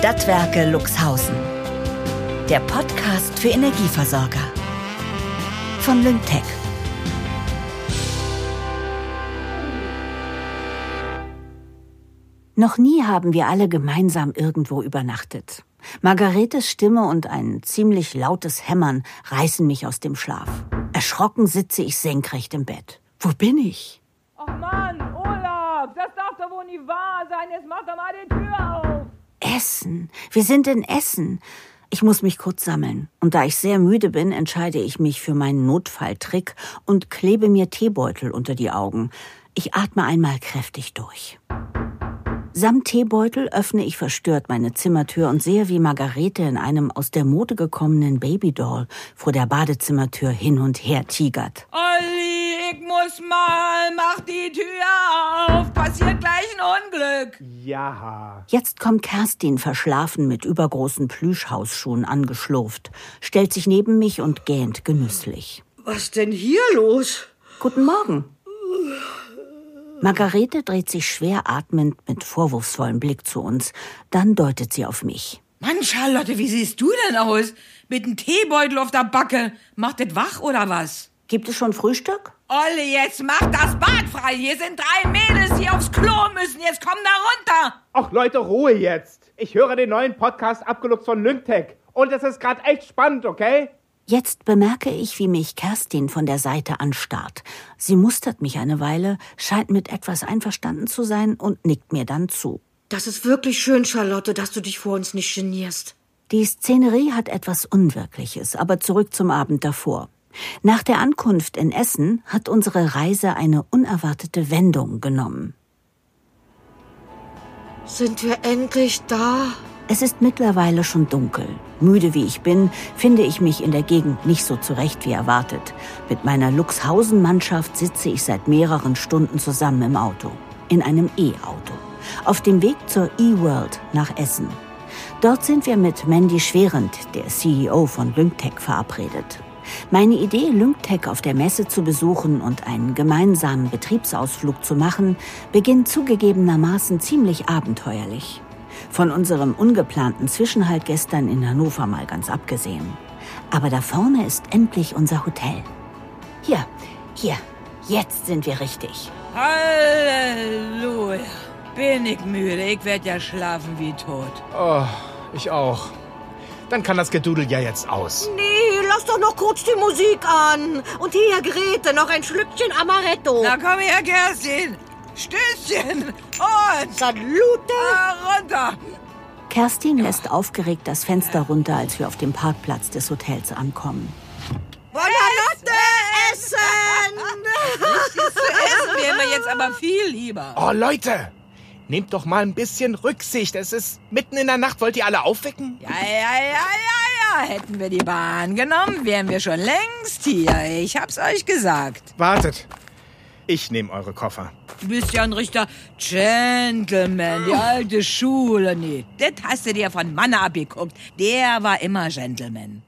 Stadtwerke Luxhausen. Der Podcast für Energieversorger. Von Lyngtech. Noch nie haben wir alle gemeinsam irgendwo übernachtet. Margaretes Stimme und ein ziemlich lautes Hämmern reißen mich aus dem Schlaf. Erschrocken sitze ich senkrecht im Bett. Wo bin ich? Ach Mann, Olaf, das darf doch wohl nicht wahr sein. Jetzt mach doch mal die Tür auf. Essen. Wir sind in Essen. Ich muss mich kurz sammeln. Und da ich sehr müde bin, entscheide ich mich für meinen Notfalltrick und klebe mir Teebeutel unter die Augen. Ich atme einmal kräftig durch. Samt Teebeutel öffne ich verstört meine Zimmertür und sehe, wie Margarete in einem aus der Mode gekommenen Babydoll vor der Badezimmertür hin und her tigert. Olli, ich muss mal, mach die Tür Unglück. Ja. Jetzt kommt Kerstin verschlafen mit übergroßen Plüschhausschuhen angeschlurft, stellt sich neben mich und gähnt genüsslich. Was denn hier los? Guten Morgen. Margarete dreht sich schwer atmend mit vorwurfsvollem Blick zu uns. Dann deutet sie auf mich. Mann, Charlotte, wie siehst du denn aus? Mit einem Teebeutel auf der Backe. Macht das wach oder was? Gibt es schon Frühstück? Olli, jetzt mach das Bad frei. Hier sind drei Mädels, die aufs Klo müssen. Jetzt komm da runter. Ach Leute, Ruhe jetzt. Ich höre den neuen Podcast abgeluchst von Lyngtech. Und es ist gerade echt spannend, okay? Jetzt bemerke ich, wie mich Kerstin von der Seite anstarrt. Sie mustert mich eine Weile, scheint mit etwas einverstanden zu sein und nickt mir dann zu. Das ist wirklich schön, Charlotte, dass du dich vor uns nicht genierst. Die Szenerie hat etwas Unwirkliches, aber zurück zum Abend davor. Nach der Ankunft in Essen hat unsere Reise eine unerwartete Wendung genommen. Sind wir endlich da? Es ist mittlerweile schon dunkel. Müde wie ich bin, finde ich mich in der Gegend nicht so zurecht wie erwartet. Mit meiner Luxhausen-Mannschaft sitze ich seit mehreren Stunden zusammen im Auto. In einem E-Auto. Auf dem Weg zur E-World nach Essen. Dort sind wir mit Mandy Schwerend, der CEO von Lyngtech, verabredet. Meine Idee, Lyngtech auf der Messe zu besuchen und einen gemeinsamen Betriebsausflug zu machen, beginnt zugegebenermaßen ziemlich abenteuerlich. Von unserem ungeplanten Zwischenhalt gestern in Hannover mal ganz abgesehen. Aber da vorne ist endlich unser Hotel. Hier, hier, jetzt sind wir richtig. Halleluja. Bin ich müde. Ich werd ja schlafen wie tot. Oh, ich auch. Dann kann das Gedudel ja jetzt aus. Nee, lass doch noch kurz die Musik an. Und hier, Grete, noch ein Schlückchen Amaretto. Na komm her, Kerstin. Stößchen. Und Salute. ah, runter. Kerstin lässt aufgeregt das Fenster runter, als wir auf dem Parkplatz des Hotels ankommen. Buonanotte essen. Zu essen wäre mir jetzt aber viel lieber. Oh, Leute. Nehmt doch mal ein bisschen Rücksicht. Es ist mitten in der Nacht. Wollt ihr alle aufwecken? Ja, ja, ja, ja, ja. Hätten wir die Bahn genommen, wären wir schon längst hier. Ich hab's euch gesagt. Wartet. Ich nehme eure Koffer. Du bist ja ein richtiger Gentleman, die alte Schule. Nee, das hast du dir von Mann abgeguckt. Der war immer Gentleman.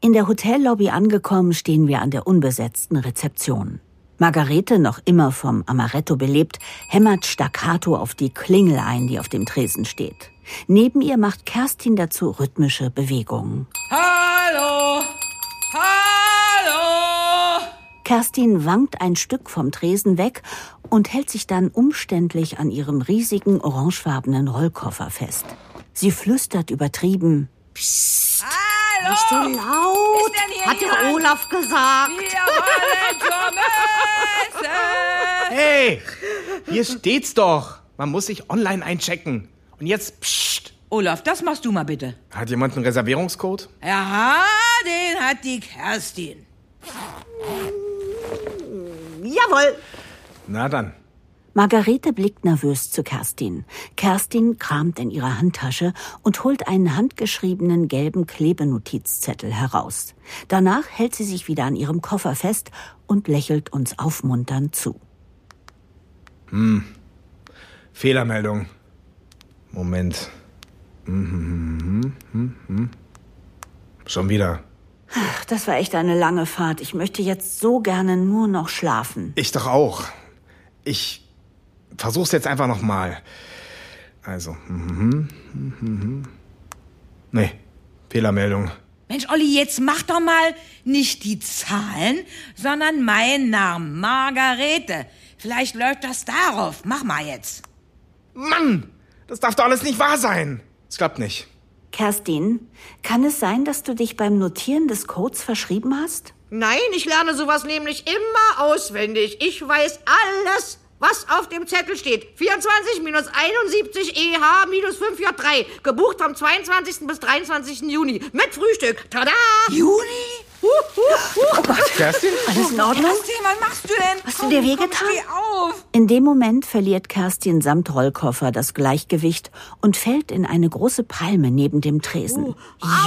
In der Hotellobby angekommen, stehen wir an der unbesetzten Rezeption. Margarete, noch immer vom Amaretto belebt, hämmert staccato auf die Klingel ein, die auf dem Tresen steht. Neben ihr macht Kerstin dazu rhythmische Bewegungen. Hallo! Hallo! Kerstin wankt ein Stück vom Tresen weg und hält sich dann umständlich an ihrem riesigen orangefarbenen Rollkoffer fest. Sie flüstert übertrieben. Hallo! Nicht so laut. Hat der Olaf gesagt. Wir wollen! Hey, hier steht's doch. Man muss sich online einchecken. Und jetzt, psst. Olaf, das machst du mal bitte. Hat jemand einen Reservierungscode? Aha, den hat die Kerstin. Jawohl. Na dann. Margarete blickt nervös zu Kerstin. Kerstin kramt in ihrer Handtasche und holt einen handgeschriebenen gelben Klebenotizzettel heraus. Danach hält sie sich wieder an ihrem Koffer fest und lächelt uns aufmunternd zu. Fehlermeldung. Moment. Mhm, mhm, mhm. Schon wieder. Ach, das war echt eine lange Fahrt. Ich möchte jetzt so gerne nur noch schlafen. Ich doch auch. Ich versuch's jetzt einfach nochmal. Also. Mhm, mhm, mhm. Nee, Fehlermeldung. Mensch, Olli, jetzt mach doch mal nicht die Zahlen, sondern meinen Namen, Margarete. Vielleicht läuft das darauf. Mach mal jetzt. Mann, das darf doch alles nicht wahr sein. Es klappt nicht. Kerstin, kann es sein, dass du dich beim Notieren des Codes verschrieben hast? Nein, ich lerne sowas nämlich immer auswendig. Ich weiß alles, was auf dem Zettel steht. 24 minus 71 EH minus 5J3. Gebucht vom 22. bis 23. Juni. Mit Frühstück. Tada! Juni? Oh Gott, Kerstin? alles in Ordnung? Kerstin, was machst du denn? Hast du dir Komm, wehgetan? Komm, steh auf. In dem Moment verliert Kerstin samt Rollkoffer das Gleichgewicht und fällt in eine große Palme neben dem Tresen.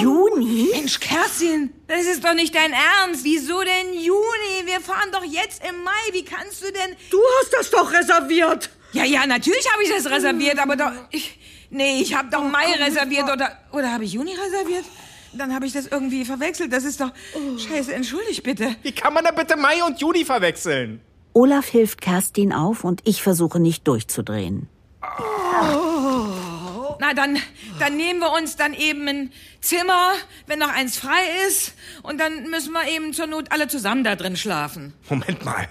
Juni? Mensch, Kerstin, das ist doch nicht dein Ernst. Wieso denn Juni? Wir fahren doch jetzt im Mai. Wie kannst du denn... Du hast das doch reserviert. Ja, ja, natürlich habe ich das reserviert, aber doch... Ich, nee, ich habe doch Mai reserviert oder... Oder habe ich Juni reserviert? Dann habe ich das irgendwie verwechselt. Das ist doch... Scheiße, entschuldig bitte. Wie kann man da bitte Mai und Juni verwechseln? Olaf hilft Kerstin auf und ich versuche nicht durchzudrehen. Na, dann, dann nehmen wir uns dann eben ein Zimmer, wenn noch eins frei ist. Und dann müssen wir eben zur Not alle zusammen da drin schlafen. Moment mal.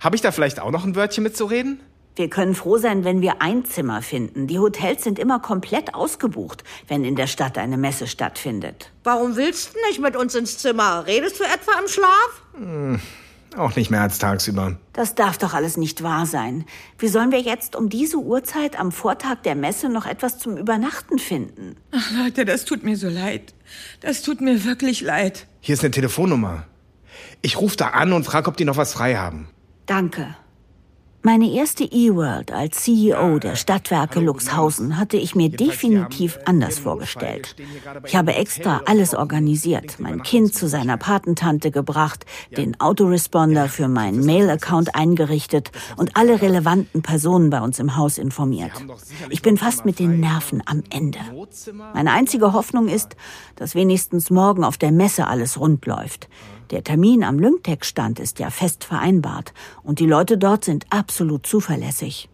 Habe ich da vielleicht auch noch ein Wörtchen mitzureden? Wir können froh sein, wenn wir ein Zimmer finden. Die Hotels sind immer komplett ausgebucht, wenn in der Stadt eine Messe stattfindet. Warum willst du nicht mit uns ins Zimmer? Redest du etwa im Schlaf? Auch nicht mehr als tagsüber. Das darf doch alles nicht wahr sein. Wie sollen wir jetzt um diese Uhrzeit am Vortag der Messe noch etwas zum Übernachten finden? Ach, Leute, das tut mir so leid. Das tut mir wirklich leid. Hier ist eine Telefonnummer. Ich rufe da an und frage, ob die noch was frei haben. Danke. Meine erste E-World als CEO der Stadtwerke Luxhausen hatte ich mir definitiv anders vorgestellt. Ich habe extra alles organisiert, mein Kind zu seiner Patentante gebracht, den Autoresponder für meinen Mail-Account eingerichtet und alle relevanten Personen bei uns im Haus informiert. Ich bin fast mit den Nerven am Ende. Meine einzige Hoffnung ist, dass wenigstens morgen auf der Messe alles rund läuft. Der Termin am Lyngtech-Stand ist ja fest vereinbart und die Leute dort sind absolut zuverlässig.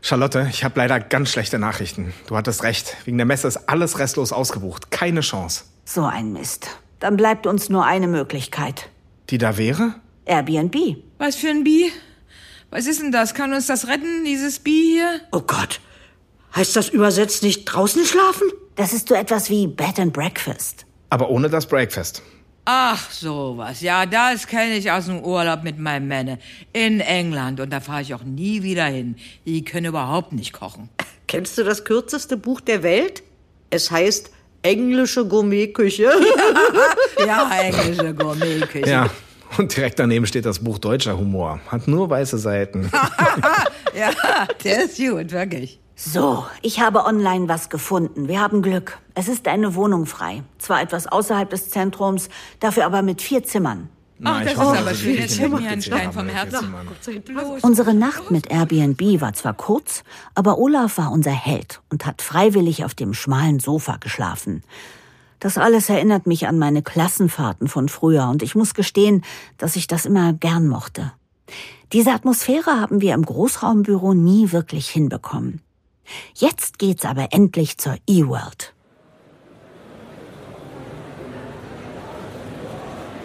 Charlotte, ich habe leider ganz schlechte Nachrichten. Du hattest recht. Wegen der Messe ist alles restlos ausgebucht. Keine Chance. So ein Mist. Dann bleibt uns nur eine Möglichkeit. Die da wäre? Airbnb. Was für ein Bi? Was ist denn das? Kann uns das retten, dieses Bi hier? Oh Gott. Heißt das übersetzt nicht draußen schlafen? Das ist so etwas wie Bed and Breakfast. Aber ohne das Breakfast. Ach, sowas. Ja, das kenne ich aus dem Urlaub mit meinem Männer in England. Und da fahre ich auch nie wieder hin. Die können überhaupt nicht kochen. Kennst du das kürzeste Buch der Welt? Es heißt Englische Gourmetküche. Ja, englische Gourmetküche. Ja. Und direkt daneben steht das Buch Deutscher Humor. Hat nur weiße Seiten. Ja, der ist gut, wirklich. So, ich habe online was gefunden. Wir haben Glück. Es ist eine Wohnung frei. Zwar etwas außerhalb des Zentrums, dafür aber mit vier Zimmern. Ach, das ist aber schön. Jetzt mir ein mitgezählt Stein vom Herzen. Unsere Nacht mit Airbnb war zwar kurz, aber Olaf war unser Held und hat freiwillig auf dem schmalen Sofa geschlafen. Das alles erinnert mich an meine Klassenfahrten von früher und ich muss gestehen, dass ich das immer gern mochte. Diese Atmosphäre haben wir im Großraumbüro nie wirklich hinbekommen. Jetzt geht's aber endlich zur E-World.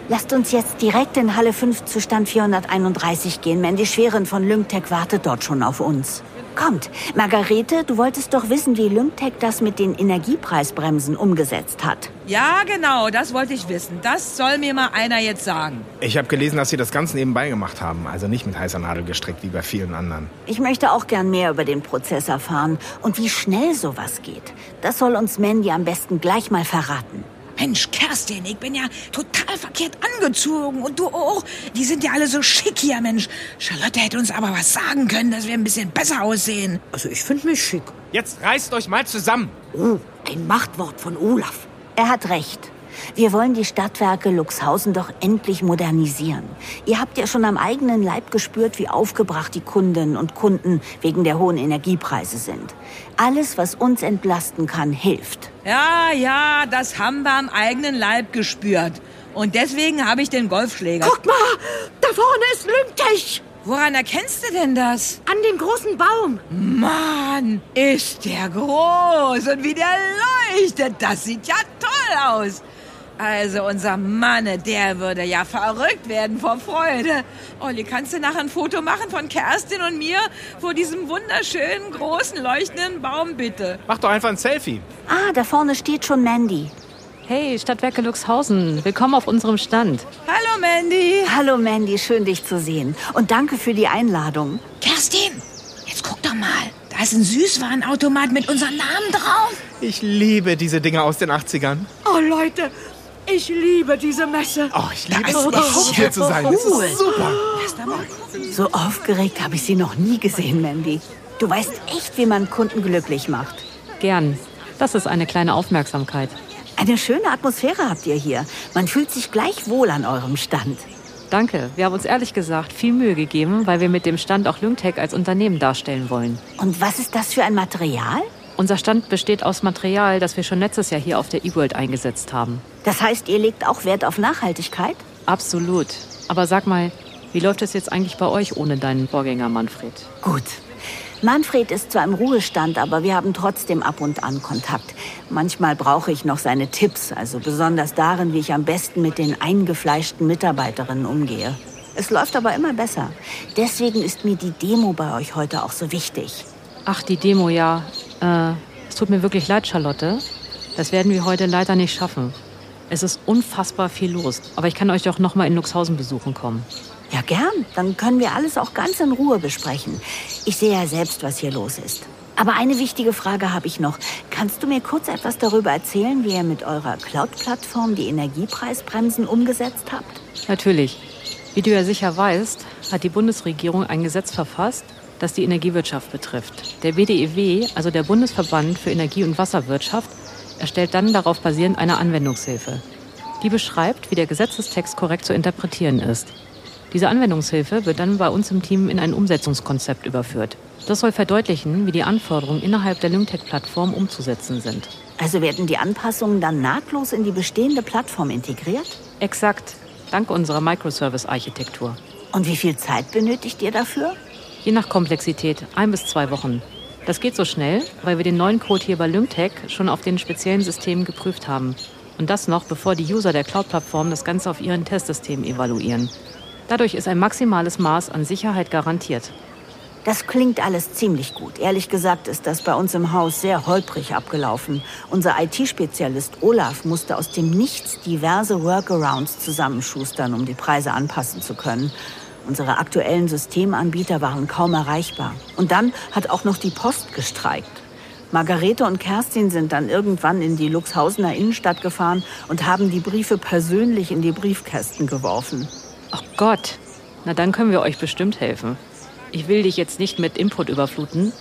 Lasst uns jetzt direkt in Halle 5 zu Stand 431 gehen. Mandy Schweren von Lymtech wartet dort schon auf uns. Kommt, Margarete, du wolltest doch wissen, wie Lymtech das mit den Energiepreisbremsen umgesetzt hat. Ja, genau, das wollte ich wissen. Das soll mir mal einer jetzt sagen. Ich habe gelesen, dass sie das ganz nebenbei gemacht haben. Also nicht mit heißer Nadel gestrickt wie bei vielen anderen. Ich möchte auch gern mehr über den Prozess erfahren und wie schnell sowas geht. Das soll uns Mandy am besten gleich mal verraten. Mensch, Kerstin, ich bin ja total verkehrt angezogen. Und du auch. Die sind ja alle so schick hier, Mensch. Charlotte hätte uns aber was sagen können, dass wir ein bisschen besser aussehen. Also ich finde mich schick. Jetzt reißt euch mal zusammen. Oh, ein Machtwort von Olaf. Er hat recht. Wir wollen die Stadtwerke Luxhausen doch endlich modernisieren. Ihr habt ja schon am eigenen Leib gespürt, wie aufgebracht die Kundinnen und Kunden wegen der hohen Energiepreise sind. Alles, was uns entlasten kann, hilft. Ja, ja, das haben wir am eigenen Leib gespürt. Und deswegen habe ich den Golfschläger. Guck mal, da vorne ist Lymtech. Woran erkennst du denn das? An dem großen Baum. Mann, ist der groß und wie der leuchtet. Das sieht ja toll aus. Also unser Manne, der würde ja verrückt werden vor Freude. Olli, kannst du nachher ein Foto machen von Kerstin und mir vor diesem wunderschönen, großen, leuchtenden Baum, bitte? Mach doch einfach ein Selfie. Ah, da vorne steht schon Mandy. Hey, Stadtwerke Luxhausen, willkommen auf unserem Stand. Hallo, Mandy. Hallo Mandy, schön dich zu sehen. Und danke für die Einladung. Kerstin, jetzt guck doch mal. Da ist ein Süßwarenautomat mit unserem Namen drauf. Ich liebe diese Dinge aus den 80ern. Oh, Leute, ich liebe diese Messe. Oh, ich liebe es, überhaupt hier zu sein. Das Cool. ist super. So aufgeregt habe ich sie noch nie gesehen, Mandy. Du weißt echt, wie man Kunden glücklich macht. Gern. Das ist eine kleine Aufmerksamkeit. Eine schöne Atmosphäre habt ihr hier. Man fühlt sich gleich wohl an eurem Stand. Danke. Wir haben uns ehrlich gesagt viel Mühe gegeben, weil wir mit dem Stand auch Lyngtech als Unternehmen darstellen wollen. Und was ist das für ein Material? Unser Stand besteht aus Material, das wir schon letztes Jahr hier auf der eWorld eingesetzt haben. Das heißt, ihr legt auch Wert auf Nachhaltigkeit? Absolut. Aber sag mal, wie läuft es jetzt eigentlich bei euch ohne deinen Vorgänger Manfred? Gut. Manfred ist zwar im Ruhestand, aber wir haben trotzdem ab und an Kontakt. Manchmal brauche ich noch seine Tipps, also besonders darin, wie ich am besten mit den eingefleischten Mitarbeiterinnen umgehe. Es läuft aber immer besser. Deswegen ist mir die Demo bei euch heute auch so wichtig. Ach, die Demo, ja. Äh, es tut mir wirklich leid, Charlotte. Das werden wir heute leider nicht schaffen. Es ist unfassbar viel los. Aber ich kann euch doch noch mal in Luxhausen besuchen kommen. Ja, gern. Dann können wir alles auch ganz in Ruhe besprechen. Ich sehe ja selbst, was hier los ist. Aber eine wichtige Frage habe ich noch. Kannst du mir kurz etwas darüber erzählen, wie ihr mit eurer Cloud-Plattform die Energiepreisbremsen umgesetzt habt? Natürlich. Wie du ja sicher weißt, hat die Bundesregierung ein Gesetz verfasst, das die Energiewirtschaft betrifft. Der BDEW, also der Bundesverband für Energie- und Wasserwirtschaft, erstellt dann darauf basierend eine Anwendungshilfe. Die beschreibt, wie der Gesetzestext korrekt zu interpretieren ist. Diese Anwendungshilfe wird dann bei uns im Team in ein Umsetzungskonzept überführt. Das soll verdeutlichen, wie die Anforderungen innerhalb der Lymtech-Plattform umzusetzen sind. Also werden die Anpassungen dann nahtlos in die bestehende Plattform integriert? Exakt, dank unserer Microservice-Architektur. Und wie viel Zeit benötigt ihr dafür? Je nach Komplexität, ein bis zwei Wochen. Das geht so schnell, weil wir den neuen Code hier bei Lymtech schon auf den speziellen Systemen geprüft haben. Und das noch, bevor die User der Cloud-Plattform das Ganze auf ihren Testsystemen evaluieren. Dadurch ist ein maximales Maß an Sicherheit garantiert. Das klingt alles ziemlich gut. Ehrlich gesagt ist das bei uns im Haus sehr holprig abgelaufen. Unser IT-Spezialist Olaf musste aus dem Nichts diverse Workarounds zusammenschustern, um die Preise anpassen zu können. Unsere aktuellen Systemanbieter waren kaum erreichbar. Und dann hat auch noch die Post gestreikt. Margarete und Kerstin sind dann irgendwann in die Luxhausener Innenstadt gefahren und haben die Briefe persönlich in die Briefkästen geworfen. Ach Gott, na dann können wir euch bestimmt helfen. Ich will dich jetzt nicht mit Input überfluten,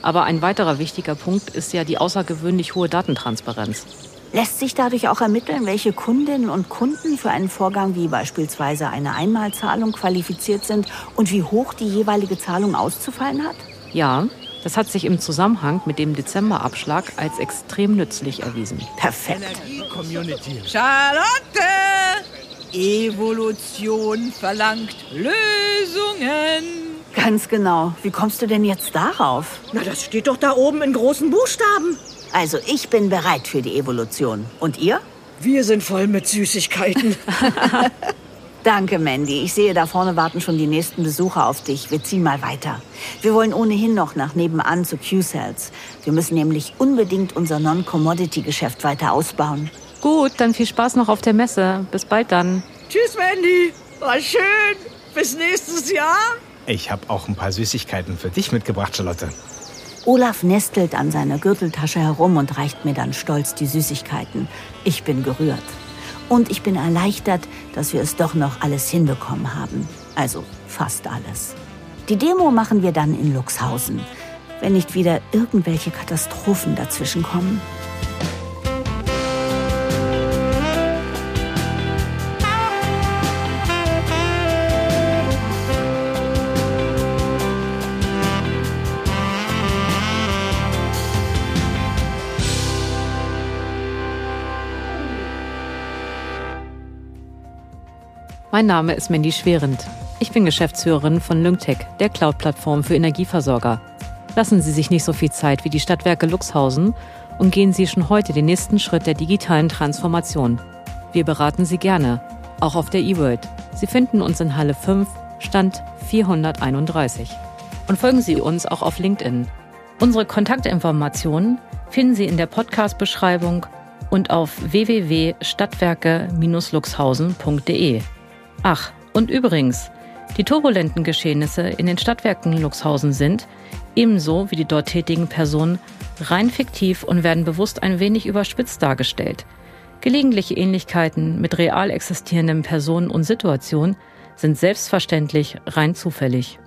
aber ein weiterer wichtiger Punkt ist ja die außergewöhnlich hohe Datentransparenz. Lässt sich dadurch auch ermitteln, welche Kundinnen und Kunden für einen Vorgang wie beispielsweise eine Einmalzahlung qualifiziert sind und wie hoch die jeweilige Zahlung auszufallen hat? Ja, das hat sich im Zusammenhang mit dem Dezemberabschlag als extrem nützlich erwiesen. Perfekt. Charlotte! Evolution verlangt Lösungen. Ganz genau. Wie kommst du denn jetzt darauf? Na, das steht doch da oben in großen Buchstaben. Also ich bin bereit für die Evolution. Und ihr? Wir sind voll mit Süßigkeiten. Danke, Mandy. Ich sehe, da vorne warten schon die nächsten Besucher auf dich. Wir ziehen mal weiter. Wir wollen ohnehin noch nach nebenan zu Q-Cells. Wir müssen nämlich unbedingt unser Non-Commodity-Geschäft weiter ausbauen. Gut, dann viel Spaß noch auf der Messe. Bis bald dann. Tschüss, Mandy. War schön. Bis nächstes Jahr. Ich habe auch ein paar Süßigkeiten für dich mitgebracht, Charlotte. Olaf nestelt an seiner Gürteltasche herum und reicht mir dann stolz die Süßigkeiten. Ich bin gerührt. Und ich bin erleichtert, dass wir es doch noch alles hinbekommen haben. Also fast alles. Die Demo machen wir dann in Luxhausen, wenn nicht wieder irgendwelche Katastrophen dazwischen Mein Name ist Mandy Schwerend. Ich bin Geschäftsführerin von Lyngtech, der Cloud-Plattform für Energieversorger. Lassen Sie sich nicht so viel Zeit wie die Stadtwerke Luxhausen und gehen Sie schon heute den nächsten Schritt der digitalen Transformation. Wir beraten Sie gerne, auch auf der eWorld. Sie finden uns in Halle 5, Stand 431. Und folgen Sie uns auch auf LinkedIn. Unsere Kontaktinformationen finden Sie in der Podcast-Beschreibung und auf www.stadtwerke-luxhausen.de. Ach, und übrigens, die turbulenten Geschehnisse in den Stadtwerken Luxhausen sind, ebenso wie die dort tätigen Personen, rein fiktiv und werden bewusst ein wenig überspitzt dargestellt. Gelegentliche Ähnlichkeiten mit real existierenden Personen und Situationen sind selbstverständlich rein zufällig.